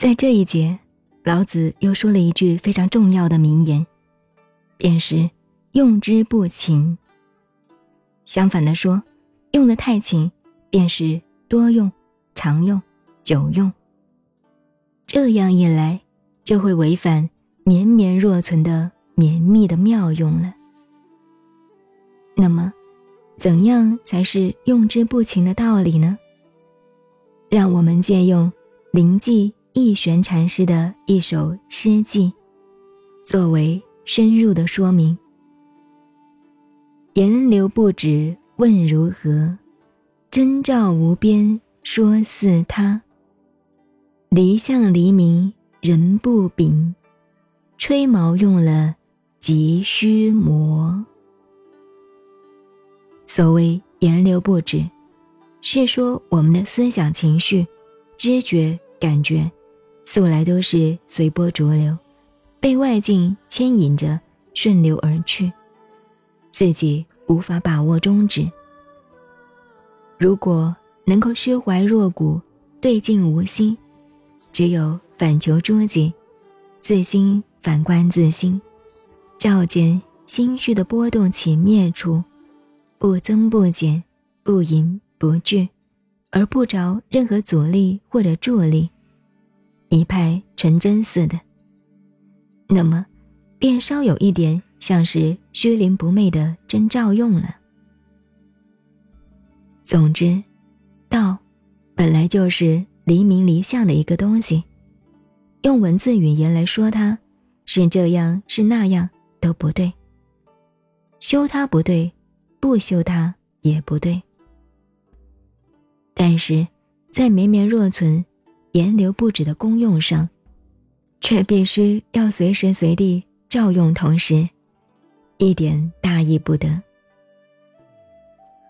在这一节，老子又说了一句非常重要的名言，便是“用之不勤”。相反的说，用的太勤，便是多用、常用、久用。这样一来，就会违反绵绵若存的绵密的妙用了。那么，怎样才是用之不勤的道理呢？让我们借用灵济。义玄禅师的一首诗记，作为深入的说明。言流不止问如何，真照无边说似他。离相离明人不禀，吹毛用了急须磨。所谓言流不止，是说我们的思想、情绪、知觉、感觉。素来都是随波逐流，被外境牵引着顺流而去，自己无法把握终止。如果能够虚怀若谷，对镜无心，只有反求诸己，自心反观自心，照见心绪的波动起灭处，不增不减，不盈不滞，而不着任何阻力或者助力。一派纯真似的，那么，便稍有一点像是虚灵不昧的真照用了。总之，道本来就是离明离相的一个东西，用文字语言来说它，是这样是那样都不对。修它不对，不修它也不对。但是在绵绵若存。言流不止的功用上，却必须要随时随地照用，同时一点大意不得。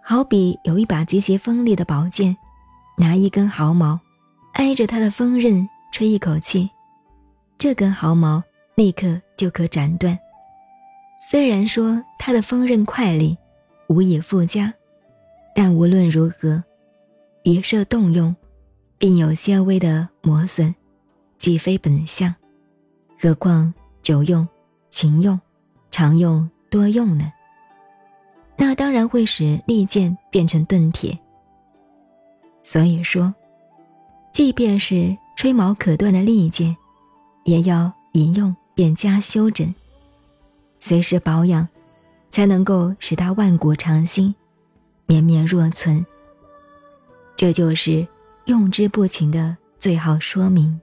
好比有一把极其锋利的宝剑，拿一根毫毛，挨着它的锋刃吹一口气，这根毫毛立刻就可斩断。虽然说它的锋刃快利，无以复加，但无论如何，一射动用。并有些微的磨损，既非本相，何况久用、勤用、常用、多用呢？那当然会使利剑变成钝铁。所以说，即便是吹毛可断的利剑，也要一用便加修整，随时保养，才能够使它万古长新、绵绵若存。这就是。用之不勤的最好说明。